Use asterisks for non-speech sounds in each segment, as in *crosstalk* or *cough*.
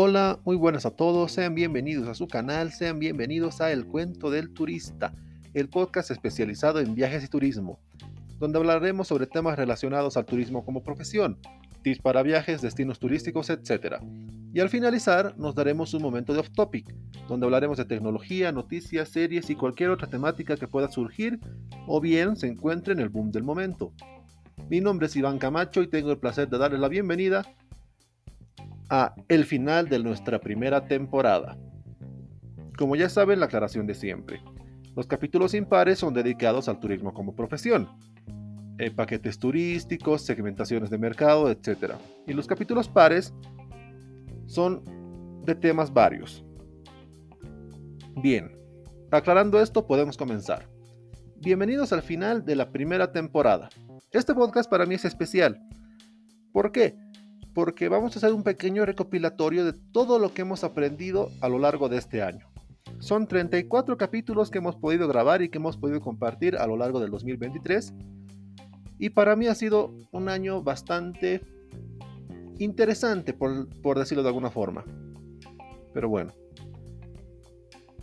Hola, muy buenas a todos, sean bienvenidos a su canal, sean bienvenidos a El Cuento del Turista, el podcast especializado en viajes y turismo, donde hablaremos sobre temas relacionados al turismo como profesión, tips para viajes, destinos turísticos, etc. Y al finalizar nos daremos un momento de off topic, donde hablaremos de tecnología, noticias, series y cualquier otra temática que pueda surgir o bien se encuentre en el boom del momento. Mi nombre es Iván Camacho y tengo el placer de darles la bienvenida a el final de nuestra primera temporada. Como ya saben, la aclaración de siempre. Los capítulos impares son dedicados al turismo como profesión, eh, paquetes turísticos, segmentaciones de mercado, etc. Y los capítulos pares son de temas varios. Bien, aclarando esto podemos comenzar. Bienvenidos al final de la primera temporada. Este podcast para mí es especial. ¿Por qué? Porque vamos a hacer un pequeño recopilatorio de todo lo que hemos aprendido a lo largo de este año. Son 34 capítulos que hemos podido grabar y que hemos podido compartir a lo largo del 2023. Y para mí ha sido un año bastante interesante, por, decirlo de alguna forma. Pero bueno,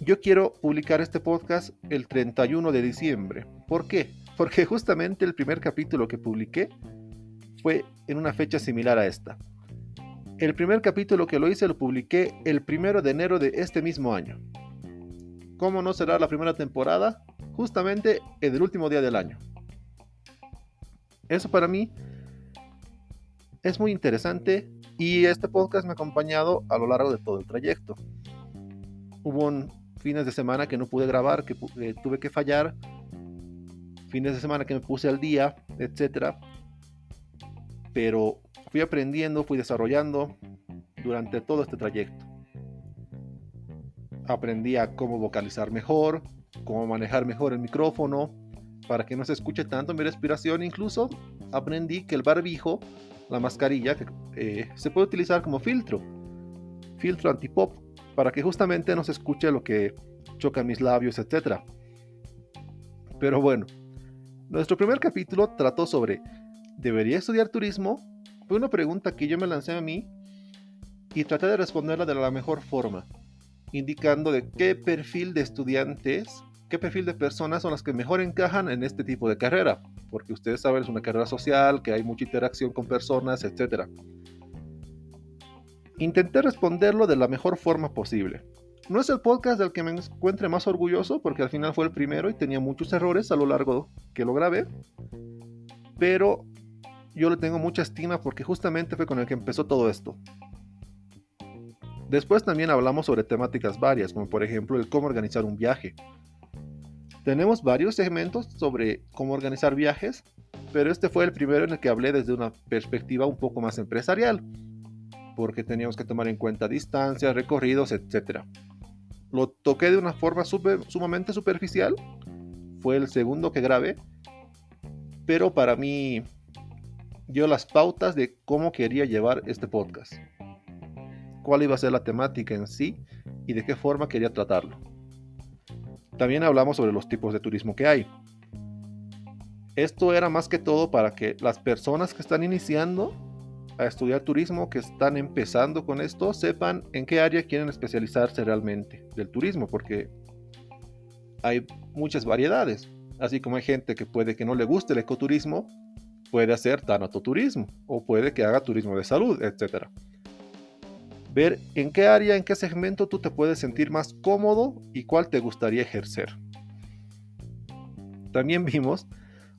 yo quiero publicar este podcast el 31 de diciembre. ¿Por qué? Porque justamente el primer capítulo que publiqué fue en una fecha similar a esta. El primer capítulo que lo hice lo publiqué el primero de enero de este mismo año. ¿Cómo no será la primera temporada? Justamente en el último día del año. Eso para mí es muy interesante y este podcast me ha acompañado a lo largo de todo el trayecto. Hubo fines de semana que no pude grabar, que eh, tuve que fallar, fines de semana que me puse al día, etcétera pero fui aprendiendo, fui desarrollando durante todo este trayecto. Aprendí a cómo vocalizar mejor, cómo manejar mejor el micrófono, para que no se escuche tanto mi respiración. Incluso aprendí que el barbijo, la mascarilla, eh, se puede utilizar como filtro, filtro antipop, para que justamente no se escuche lo que choca mis labios, etc. Pero bueno, nuestro primer capítulo trató sobre ¿debería estudiar turismo? Fue una pregunta que yo me lancé a mí y traté de responderla de la mejor forma, indicando de qué perfil de estudiantes, qué perfil de personas son las que mejor encajan en este tipo de carrera, porque ustedes saben es una carrera social, que hay mucha interacción con personas, etc. Intenté responderlo de la mejor forma posible. No es el podcast del que me encuentre más orgulloso, porque al final fue el primero y tenía muchos errores a lo largo que lo grabé, pero yo le tengo mucha estima porque justamente fue con el que empezó todo esto. Después también hablamos sobre temáticas varias, como por ejemplo el cómo organizar un viaje. Tenemos varios segmentos sobre cómo organizar viajes, pero este fue el primero en el que hablé desde una perspectiva un poco más empresarial, porque teníamos que tomar en cuenta distancias, recorridos, etc. Lo toqué de una forma sumamente superficial, fue el segundo que grabé, pero para mí dio las pautas de cómo quería llevar este podcast, cuál iba a ser la temática en sí y de qué forma quería tratarlo. También hablamos sobre los tipos de turismo que hay. Esto era más que todo para que las personas que están iniciando a estudiar turismo, que están empezando con esto, sepan en qué área quieren especializarse realmente del turismo, porque hay muchas variedades. Así como hay gente que puede que no le guste el ecoturismo, puede hacer tanatoturismo o puede que haga turismo de salud, etc. Ver en qué área, en qué segmento tú te puedes sentir más cómodo y cuál te gustaría ejercer. También vimos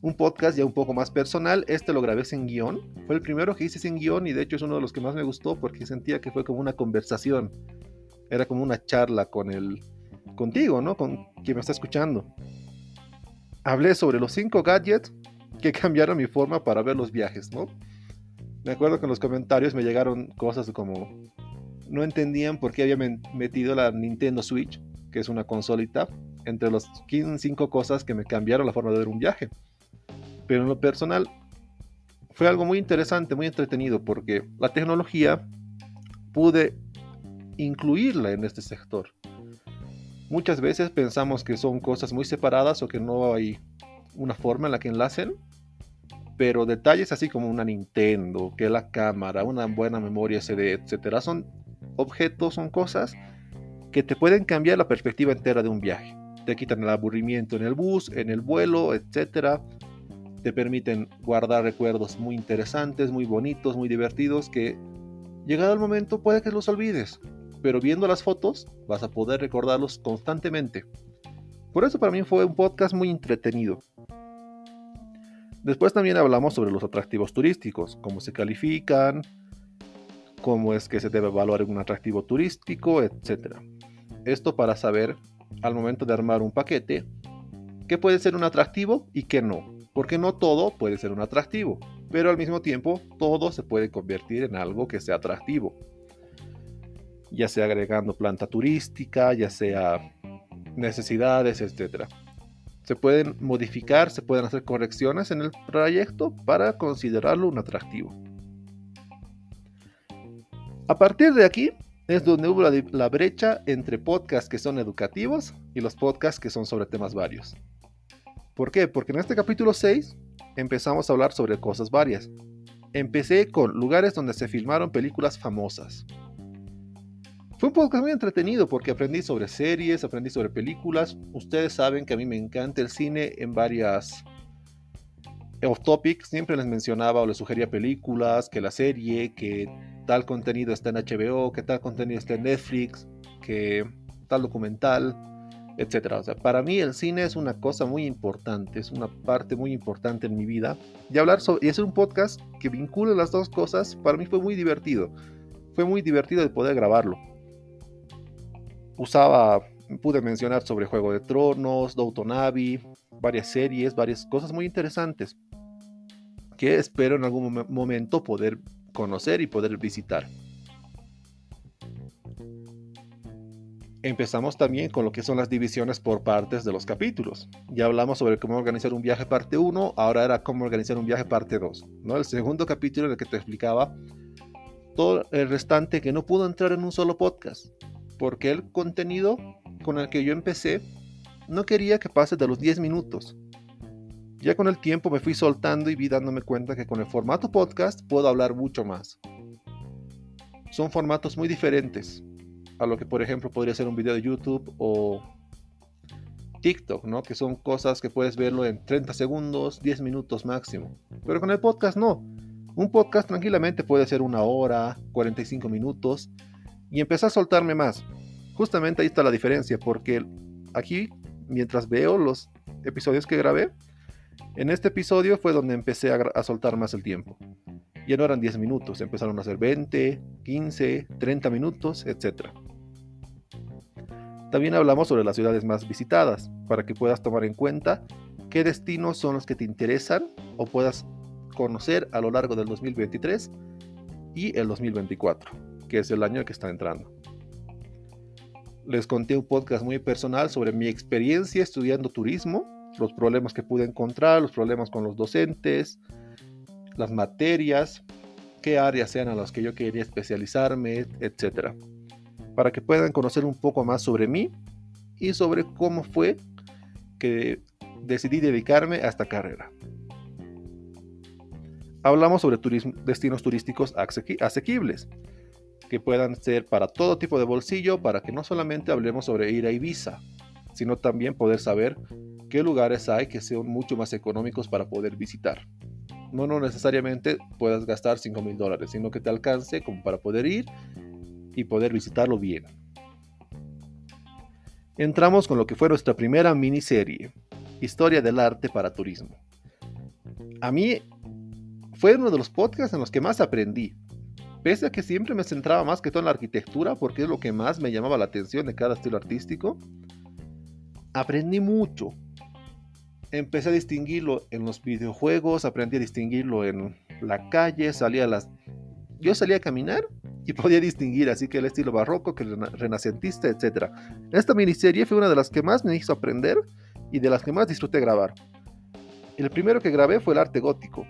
un podcast ya un poco más personal. Este lo grabé sin guion. Fue el primero que hice sin guion y de hecho es uno de los que más me gustó porque sentía que fue como una conversación. Era como una charla con el contigo, ¿no? Con quien me está escuchando. Hablé sobre los cinco gadgets que cambiaron mi forma para ver los viajes, ¿no? Me acuerdo que en los comentarios me llegaron cosas como no entendían por qué había metido la Nintendo Switch, que es una consolita, entre las cinco cosas que me cambiaron la forma de ver un viaje. Pero en lo personal fue algo muy interesante, muy entretenido, porque la tecnología pude incluirla en este sector. Muchas veces pensamos que son cosas muy separadas o que no hay una forma en la que enlacen, pero detalles así como una Nintendo, que la cámara, una buena memoria SD, etcétera, son objetos, son cosas que te pueden cambiar la perspectiva entera de un viaje. Te quitan el aburrimiento en el bus, en el vuelo, etc. Te permiten guardar recuerdos muy interesantes, muy bonitos, muy divertidos que llegado el momento puede que los olvides, pero viendo las fotos vas a poder recordarlos constantemente. Por eso para mí fue un podcast muy entretenido. Después también hablamos sobre los atractivos turísticos, cómo se califican, cómo es que se debe evaluar un atractivo turístico, etc. Esto para saber al momento de armar un paquete qué puede ser un atractivo y qué no. Porque no todo puede ser un atractivo, pero al mismo tiempo todo se puede convertir en algo que sea atractivo. Ya sea agregando planta turística, ya sea necesidades, etc se pueden modificar, se pueden hacer correcciones en el proyecto para considerarlo un atractivo. A partir de aquí es donde hubo la, brecha entre podcasts que son educativos y los podcasts que son sobre temas varios. ¿Por qué? Porque en este capítulo 6 empezamos a hablar sobre cosas varias. Empecé con lugares donde se filmaron películas famosas. Fue un podcast muy entretenido porque aprendí sobre series, aprendí sobre películas. Ustedes saben que a mí me encanta el cine en varias off topic. Siempre les mencionaba o les sugería películas, que la serie, que tal contenido está en HBO, que tal contenido está en Netflix, que tal documental, etc. O sea, para mí el cine es una cosa muy importante, es una parte muy importante en mi vida. Y hablar sobre, y hacer un podcast que vincule las dos cosas, para mí fue muy divertido. Fue muy divertido de poder grabarlo usaba, pude mencionar sobre Juego de Tronos, Downton Abbey, varias series, varias cosas muy interesantes que espero en algún momento poder conocer y poder visitar. Empezamos también con lo que son las divisiones por partes de los capítulos. Ya hablamos sobre cómo organizar un viaje parte 1, ahora era cómo organizar un viaje parte 2. ¿no? El segundo capítulo en el que te explicaba todo el restante que no pudo entrar en un solo podcast porque el contenido con el que yo empecé no quería que pase de los 10 minutos. Ya con el tiempo me fui soltando y vi dándome cuenta que con el formato podcast puedo hablar mucho más. Son formatos muy diferentes a lo que por ejemplo podría ser un video de YouTube o TikTok, ¿no? Que son cosas que puedes verlo en 30 segundos, 10 minutos máximo. Pero con el podcast no. Un podcast tranquilamente puede ser una hora, 45 minutos y empecé a soltarme más. Justamente ahí está la diferencia, porque aquí, mientras veo los episodios que grabé, en este episodio fue donde empecé a, soltar más el tiempo. Ya no eran 10 minutos, empezaron a ser 20, 15, 30 minutos, etc. También hablamos sobre las ciudades más visitadas, para que puedas tomar en cuenta qué destinos son los que te interesan o puedas conocer a lo largo del 2023 y el 2024 que es el año que está entrando. Les conté un podcast muy personal sobre mi experiencia estudiando turismo, los problemas que pude encontrar, los problemas con los docentes, las materias, qué áreas sean a las que yo quería especializarme, etc. Para que puedan conocer un poco más sobre mí y sobre cómo fue que decidí dedicarme a esta carrera. Hablamos sobre destinos turísticos asequibles que puedan ser para todo tipo de bolsillo, para que no solamente hablemos sobre ir a Ibiza, sino también poder saber qué lugares hay que sean mucho más económicos para poder visitar. No, no necesariamente puedas gastar 5 mil dólares, sino que te alcance como para poder ir y poder visitarlo bien. Entramos con lo que fue nuestra primera miniserie, Historia del Arte para Turismo. A mí fue uno de los podcasts en los que más aprendí, Pese a que siempre me centraba más que todo en la arquitectura, porque es lo que más me llamaba la atención de cada estilo artístico, aprendí mucho. Empecé a distinguirlo en los videojuegos, aprendí a distinguirlo en la calle, salía a las... Yo salía a caminar y *laughs* podía distinguir así que el estilo barroco, que el renacentista, etc. Esta miniserie fue una de las que más me hizo aprender y de las que más disfruté grabar. El primero que grabé fue el arte gótico,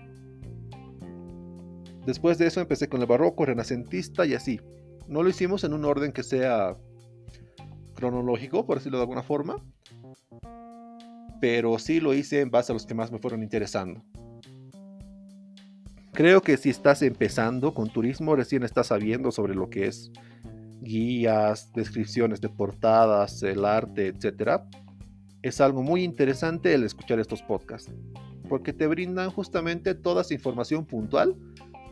Después de eso empecé con el barroco, renacentista y así. No lo hicimos en un orden que sea cronológico, por decirlo de alguna forma, pero sí lo hice en base a los que más me fueron interesando. Creo que si estás empezando con turismo, recién estás sabiendo sobre lo que es guías, descripciones de portadas, el arte, etc., es algo muy interesante el escuchar estos podcasts, porque te brindan justamente toda esa información puntual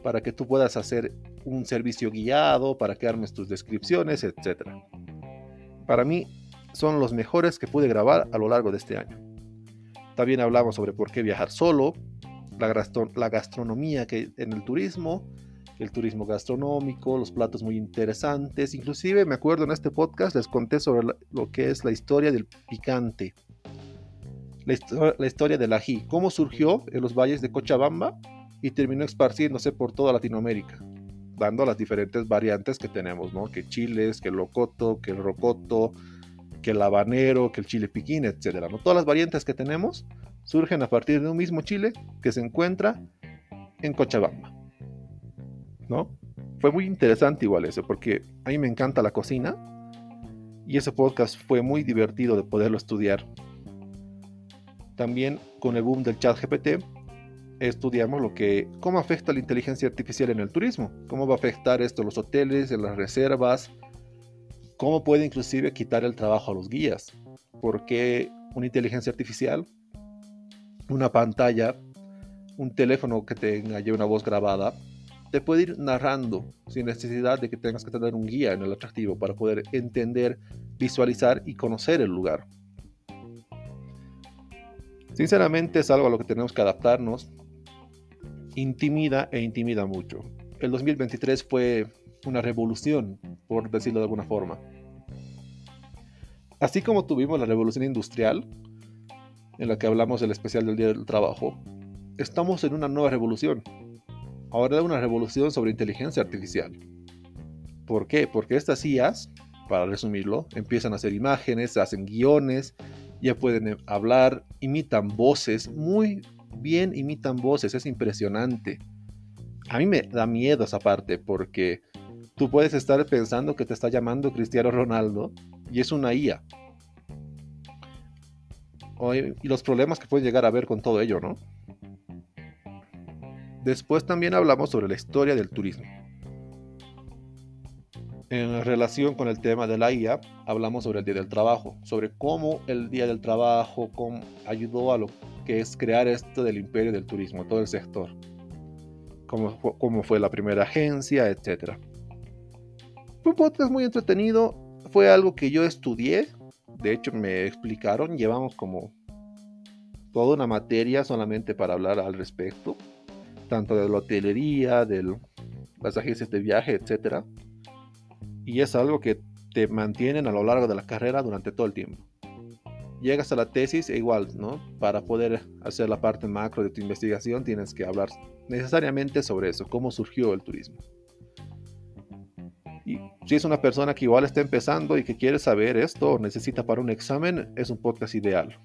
para que tú puedas hacer un servicio guiado, para que armes tus descripciones, etc. Para mí son los mejores que pude grabar a lo largo de este año. También hablamos sobre por qué viajar solo, la, gastronomía que en el turismo, el turismo gastronómico, los platos muy interesantes. Inclusive me acuerdo en este podcast les conté sobre lo que es la historia del picante. La, historia del ají, cómo surgió en los valles de Cochabamba y terminó esparciéndose por toda Latinoamérica, dando las diferentes variantes que tenemos, ¿no? Que chiles, que el locoto, que el rocoto, que el habanero, que el chile piquín, etcétera. ¿no? Todas las variantes que tenemos surgen a partir de un mismo chile que se encuentra en Cochabamba. ¿No? Fue muy interesante igual eso, porque a mí me encanta la cocina y ese podcast fue muy divertido de poderlo estudiar. También con el boom del chat GPT estudiamos lo que cómo afecta la inteligencia artificial en el turismo, cómo va a afectar esto en los hoteles, en las reservas, cómo puede inclusive quitar el trabajo a los guías, porque una inteligencia artificial una pantalla, un teléfono que tenga ya una voz grabada, te puede ir narrando sin necesidad de que tengas que tener un guía en el atractivo para poder entender, visualizar y conocer el lugar. Sinceramente es algo a lo que tenemos que adaptarnos. Intimida e intimida mucho. El 2023 fue una revolución, por decirlo de alguna forma. Así como tuvimos la revolución industrial, en la que hablamos del especial del Día del Trabajo, estamos en una nueva revolución. Ahora una revolución sobre inteligencia artificial. ¿Por qué? Porque estas IAs, para resumirlo, empiezan a hacer imágenes, hacen guiones, ya pueden hablar, imitan voces, muy bien imitan voces, es impresionante. A mí me da miedo esa parte porque tú puedes estar pensando que te está llamando Cristiano Ronaldo y es una IA y los problemas que puede llegar a haber con todo ello, ¿no? Después también hablamos sobre la historia del turismo. En relación con el tema de la IA, hablamos sobre el Día del Trabajo, sobre cómo el Día del Trabajo cómo ayudó a lo que es crear esto del imperio del turismo, todo el sector. Cómo, fue la primera agencia, etc. Fue un podcast muy entretenido, fue algo que yo estudié de hecho, me explicaron, llevamos como toda una materia solamente para hablar al respecto, tanto de la hotelería, de las agencias de viaje, etc. Y es algo que te mantienen a lo largo de la carrera durante todo el tiempo. Llegas a la tesis e igual, ¿no? Para poder hacer la parte macro de tu investigación tienes que hablar necesariamente sobre eso, cómo surgió el turismo. Y si es una persona que igual está empezando y que quiere saber esto o necesita para un examen, es un podcast ideal.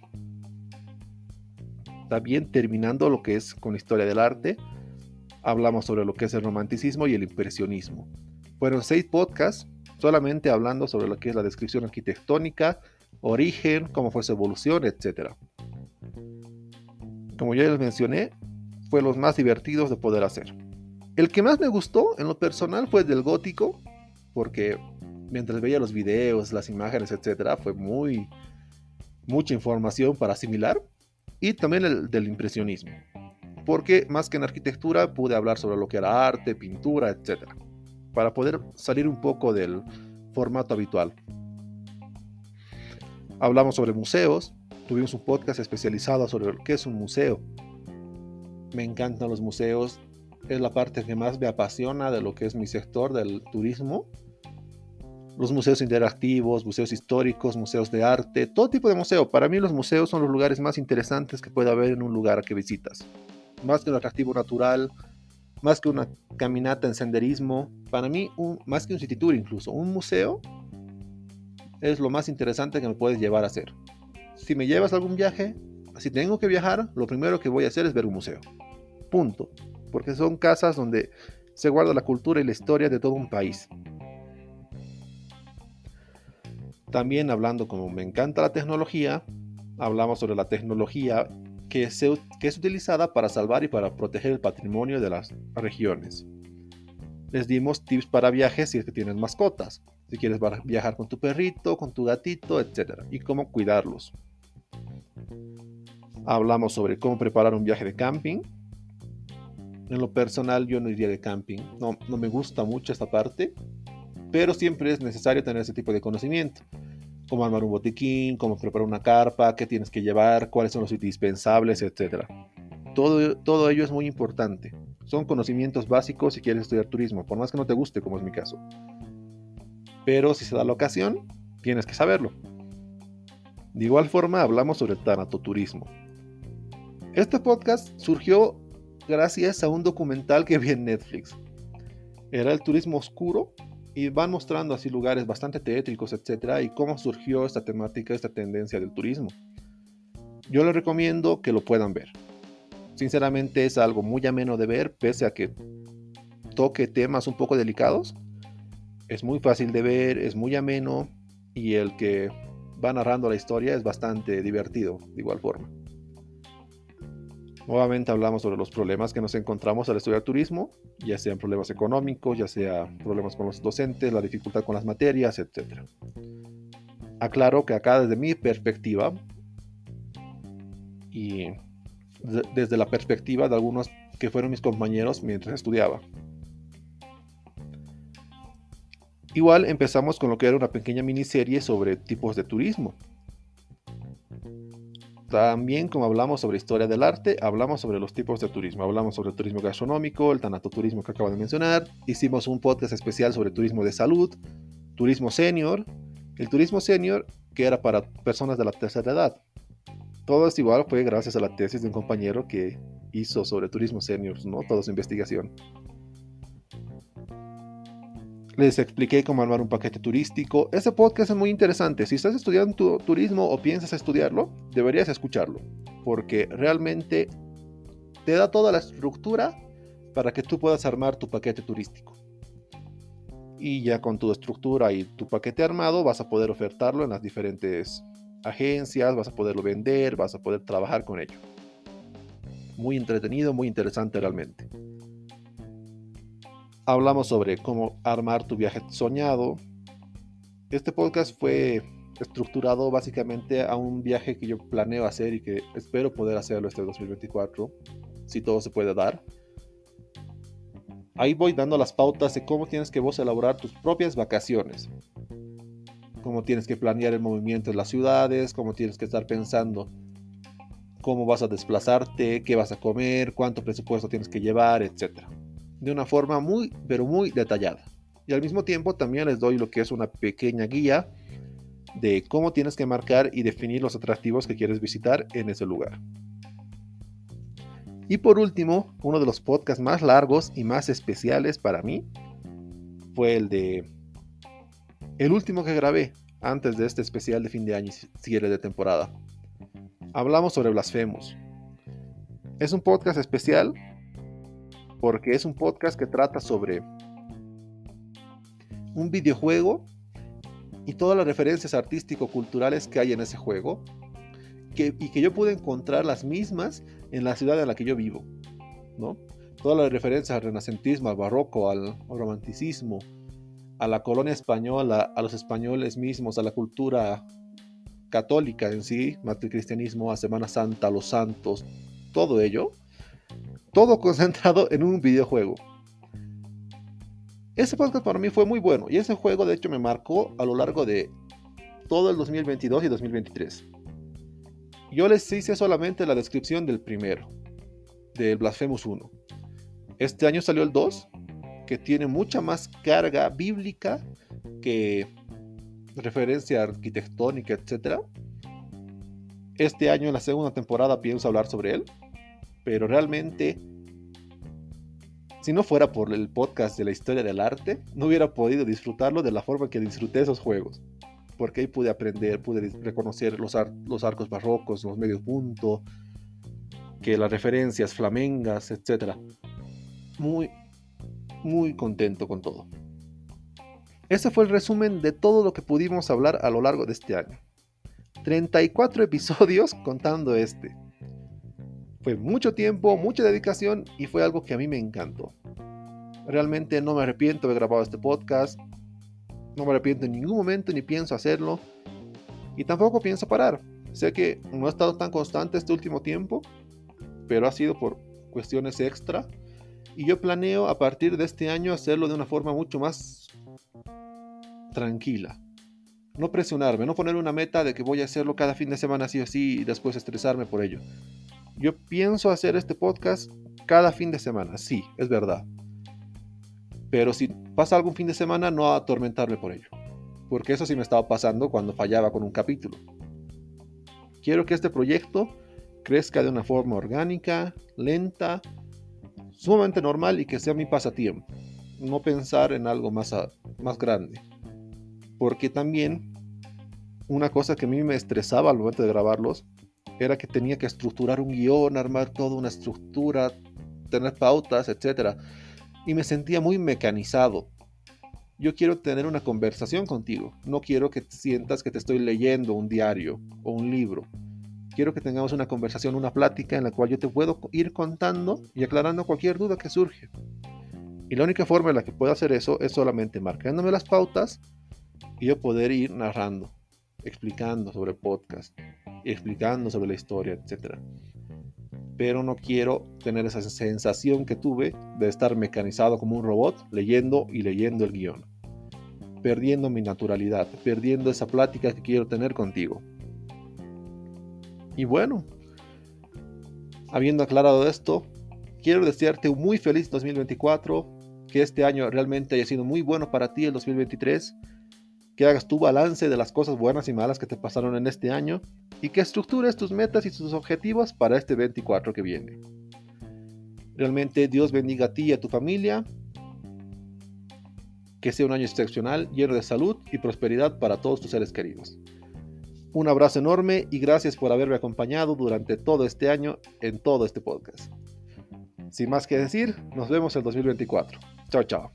También terminando lo que es con historia del arte, hablamos sobre lo que es el romanticismo y el impresionismo. Fueron seis podcasts solamente hablando sobre lo que es la descripción arquitectónica, origen, cómo fue su evolución, etc. Como ya les mencioné, fue los más divertidos de poder hacer. El que más me gustó en lo personal fue el del gótico, porque mientras veía los videos, las imágenes, etcétera, fue muy mucha información para asimilar y también el del impresionismo. Porque más que en arquitectura pude hablar sobre lo que era arte, pintura, etcétera, para poder salir un poco del formato habitual. Hablamos sobre museos, tuvimos un podcast especializado sobre qué es un museo. Me encantan los museos, es la parte que más me apasiona de lo que es mi sector del turismo. Los museos interactivos, museos históricos, museos de arte, todo tipo de museo. Para mí los museos son los lugares más interesantes que puede haber en un lugar que visitas. Más que un atractivo natural, más que una caminata en senderismo. Para mí, más que un city tour incluso, un museo es lo más interesante que me puedes llevar a hacer. Si me llevas a algún viaje, si tengo que viajar, lo primero que voy a hacer es ver un museo. Punto porque son casas donde se guarda la cultura y la historia de todo un país. También hablando como me encanta la tecnología, hablamos sobre la tecnología que, que es utilizada para salvar y para proteger el patrimonio de las regiones. Les dimos tips para viajes si es que tienen mascotas. Si quieres viajar con tu perrito, con tu gatito, etc. Y cómo cuidarlos. Hablamos sobre cómo preparar un viaje de camping. En lo personal yo no iría de camping, no, no me gusta mucho esta parte, pero siempre es necesario tener ese tipo de conocimiento. Cómo armar un botiquín, cómo preparar una carpa, qué tienes que llevar, cuáles son los indispensables, etc. Todo, todo ello es muy importante. Son conocimientos básicos si quieres estudiar turismo, por más que no te guste, como es mi caso. Pero si se da la ocasión, tienes que saberlo. De igual forma, hablamos sobre el tanatoturismo. Este podcast surgió gracias a un documental que vi en Netflix. Era el turismo oscuro y van mostrando así lugares bastante tétricos, etcétera, y cómo surgió esta temática, esta tendencia del turismo. Yo les recomiendo que lo puedan ver. Sinceramente es algo muy ameno de ver, pese a que toque temas un poco delicados. Es muy fácil de ver, es muy ameno y el que va narrando la historia es bastante divertido de igual forma. Nuevamente hablamos sobre los problemas que nos encontramos al estudiar turismo, ya sean problemas económicos, ya sea problemas con los docentes, la dificultad con las materias, etc. Aclaro que acá desde mi perspectiva y desde la perspectiva de algunos que fueron mis compañeros mientras estudiaba. Igual empezamos con lo que era una pequeña miniserie sobre tipos de turismo. También como hablamos sobre historia del arte, hablamos sobre los tipos de turismo. Hablamos sobre turismo gastronómico, el tanatoturismo que acabo de mencionar. Hicimos un podcast especial sobre turismo de salud, turismo senior. El turismo senior que era para personas de la tercera edad. Todo esto igual fue gracias a la tesis de un compañero que hizo sobre turismo senior, ¿no? Toda su investigación. Les expliqué cómo armar un paquete turístico. Ese podcast es muy interesante. Si estás estudiando turismo o piensas estudiarlo, deberías escucharlo. Porque realmente te da toda la estructura para que tú puedas armar tu paquete turístico. Y ya con tu estructura y tu paquete armado vas a poder ofertarlo en las diferentes agencias, vas a poderlo vender, vas a poder trabajar con ello. Muy entretenido, muy interesante realmente hablamos sobre cómo armar tu viaje soñado. Este podcast fue estructurado básicamente a un viaje que yo planeo hacer y que espero poder hacerlo este 2024, si todo se puede dar. Ahí voy dando las pautas de cómo tienes que vos elaborar tus propias vacaciones. Cómo tienes que planear el movimiento en las ciudades, cómo tienes que estar pensando cómo vas a desplazarte, qué vas a comer, cuánto presupuesto tienes que llevar, etcétera de una forma muy, pero muy detallada. Y al mismo tiempo también les doy lo que es una pequeña guía de cómo tienes que marcar y definir los atractivos que quieres visitar en ese lugar. Y por último, uno de los podcasts más largos y más especiales para mí fue el de el último que grabé antes de este especial de fin de año y cierre de temporada. Hablamos sobre blasfemos. Es un podcast especial porque es un podcast que trata sobre un videojuego y todas las referencias artístico-culturales que hay en ese juego y que yo pude encontrar las mismas en la ciudad en la que yo vivo, ¿no? Todas las referencias al renacentismo, al barroco, al, romanticismo, a la colonia española, a los españoles mismos, a la cultura católica en sí, cristianismo, a Semana Santa, a los santos, todo ello todo concentrado en un videojuego. Ese podcast para mí fue muy bueno y ese juego de hecho me marcó a lo largo de todo el 2022 y 2023. Yo les hice solamente la descripción del primero, del Blasphemous 1. Este año salió el 2, que tiene mucha más carga bíblica que referencia arquitectónica, etc. Este año en la segunda temporada pienso hablar sobre él pero realmente, si no fuera por el podcast de la historia del arte, no hubiera podido disfrutarlo de la forma que disfruté esos juegos. Porque ahí pude aprender, pude reconocer los, arcos barrocos, los medios puntos, que las referencias flamengas, etc. Muy, muy contento con todo. Ese fue el resumen de todo lo que pudimos hablar a lo largo de este año. 34 episodios contando este. Fue mucho tiempo, mucha dedicación y fue algo que a mí me encantó. Realmente no me arrepiento de haber grabado este podcast. No me arrepiento en ningún momento ni pienso hacerlo. Y tampoco pienso parar. Sé que no he estado tan constante este último tiempo, pero ha sido por cuestiones extra. Y yo planeo a partir de este año hacerlo de una forma mucho más tranquila. No presionarme, no poner una meta de que voy a hacerlo cada fin de semana así o así y después estresarme por ello. Yo pienso hacer este podcast cada fin de semana, sí, es verdad. Pero si pasa algún fin de semana, no atormentarme por ello. Porque eso sí me estaba pasando cuando fallaba con un capítulo. Quiero que este proyecto crezca de una forma orgánica, lenta, sumamente normal y que sea mi pasatiempo. No pensar en algo más, más grande. Porque también una cosa que a mí me estresaba al momento de grabarlos era que tenía que estructurar un guion, armar toda una estructura, tener pautas, etc. Y me sentía muy mecanizado. Yo quiero tener una conversación contigo. No quiero que sientas que te estoy leyendo un diario o un libro. Quiero que tengamos una conversación, una plática en la cual yo te puedo ir contando y aclarando cualquier duda que surge. Y la única forma en la que puedo hacer eso es solamente marcándome las pautas y yo poder ir narrando, explicando sobre podcast, explicando sobre la historia, etc. Pero no quiero tener esa sensación que tuve de estar mecanizado como un robot leyendo y leyendo el guion. Perdiendo mi naturalidad, perdiendo esa plática que quiero tener contigo. Y bueno, habiendo aclarado esto, quiero desearte un muy feliz 2024, que este año realmente haya sido muy bueno para ti el 2023, que hagas tu balance de las cosas buenas y malas que te pasaron en este año y que estructures tus metas y tus objetivos para este 24 que viene. Realmente Dios bendiga a ti y a tu familia. Que sea un año excepcional, lleno de salud y prosperidad para todos tus seres queridos. Un abrazo enorme y gracias por haberme acompañado durante todo este año en todo este podcast. Sin más que decir, nos vemos el 2024. Chao, chao.